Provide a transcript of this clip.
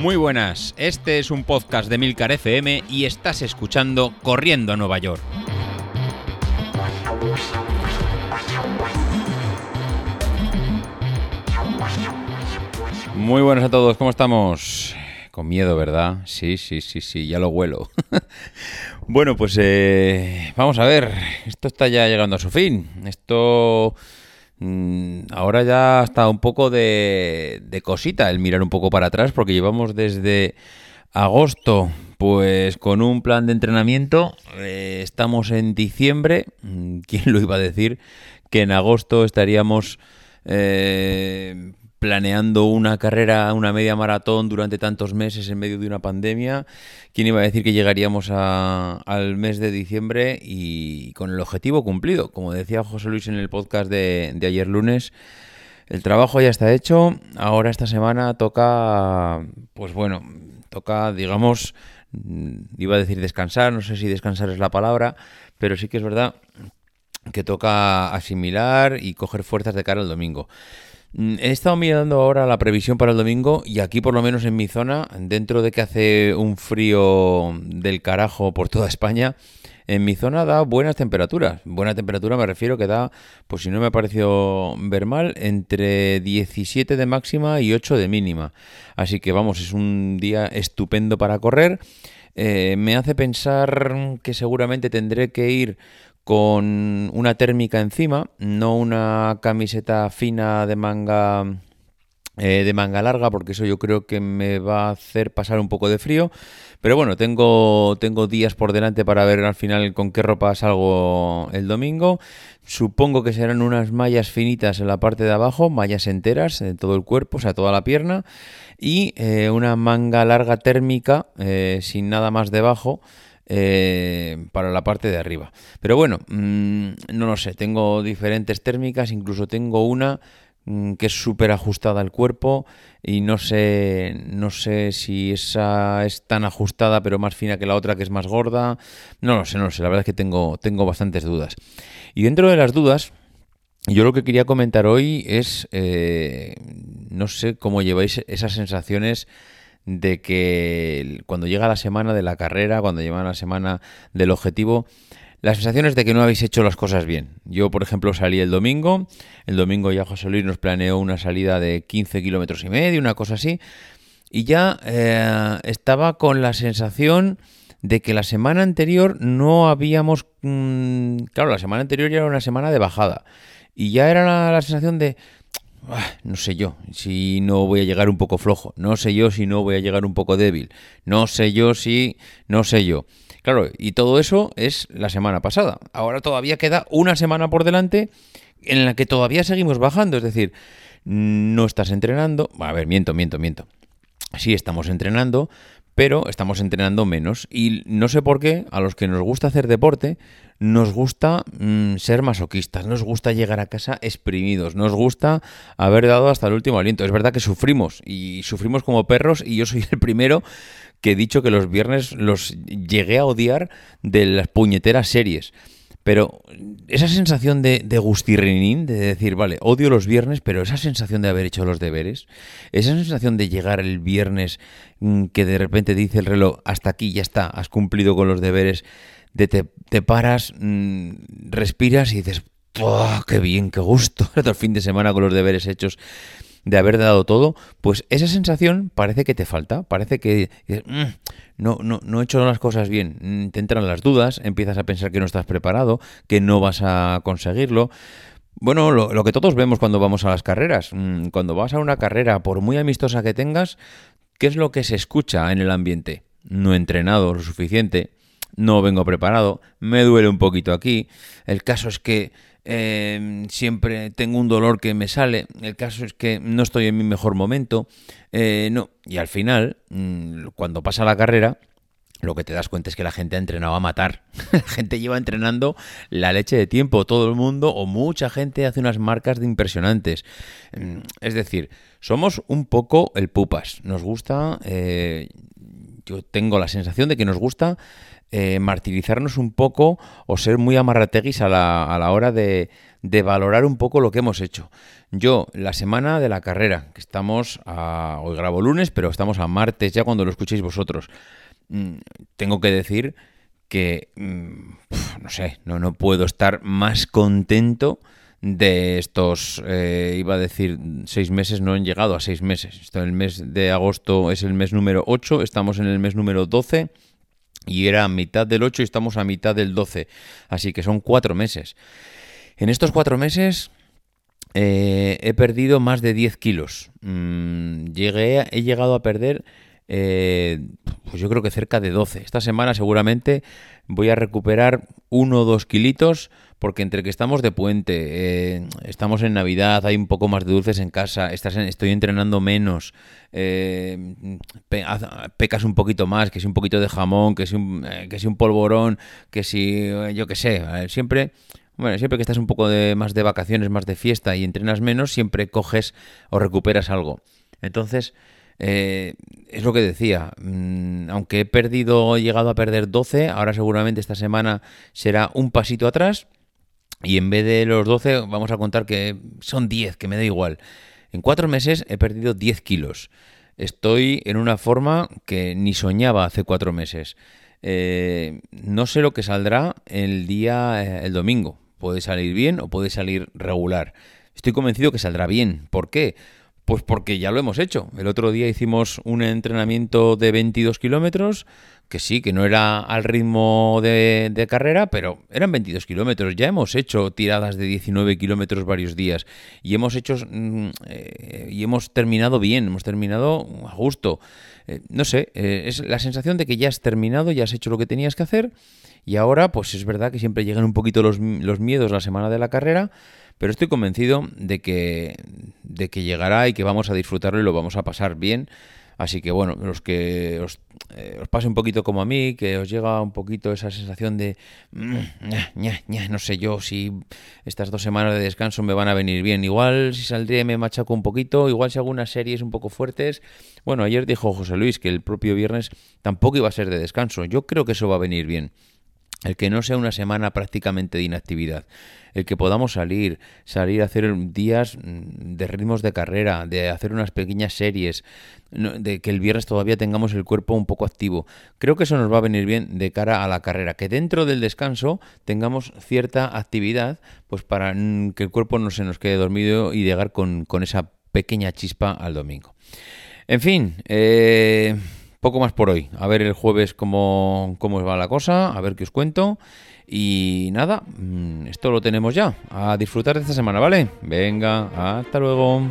Muy buenas, este es un podcast de Milcar FM y estás escuchando Corriendo a Nueva York. Muy buenas a todos, ¿cómo estamos? Con miedo, ¿verdad? Sí, sí, sí, sí, ya lo huelo. bueno, pues eh, vamos a ver, esto está ya llegando a su fin. Esto ahora ya está un poco de, cosita el mirar un poco para atrás porque llevamos desde agosto pues con un plan de entrenamiento. Eh, estamos en diciembre. Mm, ¿Quién lo iba a decir? Que en agosto estaríamos eh, planeando una carrera, una media maratón durante tantos meses en medio de una pandemia. ¿Quién iba a decir que llegaríamos al mes de diciembre y con el objetivo cumplido? Como decía José Luis en el podcast de, ayer lunes, el trabajo ya está hecho. Ahora esta semana toca, pues bueno, toca, digamos, iba a decir descansar, no sé si descansar es la palabra, pero sí que es verdad que toca asimilar y coger fuerzas de cara al domingo. Mm, he estado mirando ahora la previsión para el domingo y aquí por lo menos en mi zona, dentro de que hace un frío del carajo por toda España, en mi zona da buenas temperaturas. Buena temperatura me refiero que da, pues si no me ha parecido ver mal, entre 17 de máxima y 8 de mínima. Así que vamos, es un día estupendo para correr. Eh, me hace pensar que seguramente tendré que ir con una térmica encima, no una camiseta fina de manga eh, de manga larga, porque eso yo creo que me va a hacer pasar un poco de frío. Pero bueno, tengo, tengo días por delante para ver al final con qué ropa salgo el domingo. Supongo que serán unas mallas finitas en la parte de abajo, mallas enteras en todo el cuerpo, o sea, toda la pierna. Y eh, una manga larga térmica eh, sin nada más debajo. Eh, para la parte de arriba. Pero bueno, mm, no lo sé, tengo diferentes térmicas, incluso tengo una mm, que es súper ajustada al cuerpo y no sé, no sé si esa es tan ajustada pero más fina que la otra que es más gorda. No lo sé, no lo sé, la verdad es que tengo, tengo bastantes dudas. Y dentro de las dudas, yo lo que quería comentar hoy es, eh, no sé cómo lleváis esas sensaciones de que cuando llega la semana de la carrera, cuando llega la semana del objetivo, la sensación es de que no habéis hecho las cosas bien. Yo, por ejemplo, salí el domingo, el domingo ya José Luis nos planeó una salida de 15 kilómetros y medio, una cosa así, y ya eh, estaba con la sensación de que la semana anterior no habíamos... Mm, claro, la semana anterior ya era una semana de bajada, y ya era la sensación de Ah, no sé yo si no voy a llegar un poco flojo, no sé yo si no voy a llegar un poco débil, no sé yo si, no sé yo. Claro, y todo eso es la semana pasada. Ahora todavía queda una semana por delante en la que todavía seguimos bajando, es decir, no estás entrenando, a ver, miento, miento, miento. Sí estamos entrenando, pero estamos entrenando menos. Y no sé por qué, a los que nos gusta hacer deporte, nos gusta mm, ser masoquistas, nos gusta llegar a casa exprimidos, nos gusta haber dado hasta el último aliento. Es verdad que sufrimos y sufrimos como perros y yo soy el primero que he dicho que los viernes los llegué a odiar de las puñeteras series. Pero esa sensación de, de gustirrinín, de decir, vale, odio los viernes, pero esa sensación de haber hecho los deberes, esa sensación de llegar el viernes mm, que de repente dice el reloj, hasta aquí ya está, has cumplido con los deberes, de te, paras, mm, respiras y dices, ¡oh, qué bien, qué gusto! El fin de semana con los deberes hechos de haber dado todo, pues esa sensación parece que te falta, parece que mm, no, no, no he hecho las cosas bien, mm, te entran las dudas, empiezas a pensar que no estás preparado, que no vas a conseguirlo. Bueno, lo, lo que todos vemos cuando vamos a las carreras, mm, cuando vas a una carrera, por muy amistosa que tengas, ¿qué es lo que se escucha en el ambiente? No he entrenado lo suficiente, no vengo preparado, me duele un poquito aquí, el caso es que Em, siempre tengo un dolor que me sale, el caso es que no estoy en mi mejor momento, eh, no, y al final, mm, cuando pasa la carrera, lo que te das cuenta es que la gente ha entrenado a matar. la gente lleva entrenando la leche de tiempo. Todo el mundo o mucha gente hace unas marcas de impresionantes. Mm, es decir, somos un poco el pupas. Nos gusta, eh, yo tengo la sensación de que nos gusta eh, martirizarnos un poco o ser muy amarrateguis a la, a la hora de, de valorar un poco lo que hemos hecho. Yo, la semana de la carrera, que estamos a, hoy grabo lunes, pero estamos a martes ya cuando lo escuchéis vosotros, mm, tengo que decir que, mm, no sé, no, no puedo estar más contento de estos, eh, iba a decir, seis meses, no han llegado a seis meses. Esto, el mes de agosto es el mes número 8, estamos en el mes número 12 y era mitad del 8 y estamos a mitad del 12. Así que son cuatro meses. En estos cuatro meses eh, he perdido más de 10 kilos. Mm, llegué, he llegado a perder, eh, pues yo creo que cerca de 12. Esta semana seguramente voy a recuperar uno o dos kilitos porque entre que estamos de puente, eh, estamos en Navidad, hay un poco más de dulces en casa, estás estoy entrenando menos, eh, pecas un poquito más, que si un poquito de jamón, que si un, eh, que si un polvorón, que si yo qué sé, siempre... Bueno, siempre que estás un poco más de vacaciones, más de fiesta y entrenas menos, siempre coges o recuperas algo. Entonces, es lo que decía, mm, aunque he perdido, he llegado a perder 12, ahora seguramente esta semana será un pasito atrás y en vez de los 12, vamos a contar que son 10, que me da igual. En cuatro meses he perdido 10 kilos. Estoy en una forma que ni soñaba hace cuatro meses. Eh, no sé lo que saldrá el día, eh, el domingo. Puede salir bien o puede salir regular. Estoy convencido que saldrá bien. ¿Por qué? Pues porque ya lo hemos hecho. El otro día hicimos un entrenamiento de 22 kilómetros, que sí, que no era al ritmo de, carrera, pero eran 22 kilómetros. Ya hemos hecho tiradas de 19 kilómetros varios días y hemos hecho mm, eh, y hemos terminado bien, hemos terminado a gusto. Eh, no sé, eh, es la sensación de que ya has terminado, ya has hecho lo que tenías que hacer y ahora, pues es verdad que siempre llegan un poquito los, los miedos la semana de la carrera pero estoy convencido de que, de que llegará y que vamos a disfrutarlo y lo vamos a pasar bien. Así que bueno, los que os, eh, os, pase un poquito como a mí, que os llega un poquito esa sensación de, mm, no sé yo si estas dos semanas de descanso me van a venir bien. Igual si saldría me machaco un poquito, igual si algunas series un poco fuertes. Bueno, ayer dijo José Luis que el propio viernes tampoco iba a ser de descanso. Yo creo que eso va a venir bien. El que no sea una semana prácticamente de inactividad el que podamos salir, salir a hacer días mm, de ritmos de carrera, de hacer unas pequeñas series, de que el viernes todavía tengamos el cuerpo un poco activo. Creo que eso nos va a venir bien de cara a la carrera, que dentro del descanso tengamos cierta actividad, pues para mm, que el cuerpo no se nos quede dormido y llegar con, esa pequeña chispa al domingo. En fin, eh, poco más por hoy. A ver el jueves cómo, cómo va la cosa, a ver qué os cuento. Y nada, mm, esto lo tenemos ya. A disfrutar de esta semana, ¿vale? Venga, hasta luego.